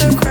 so crazy.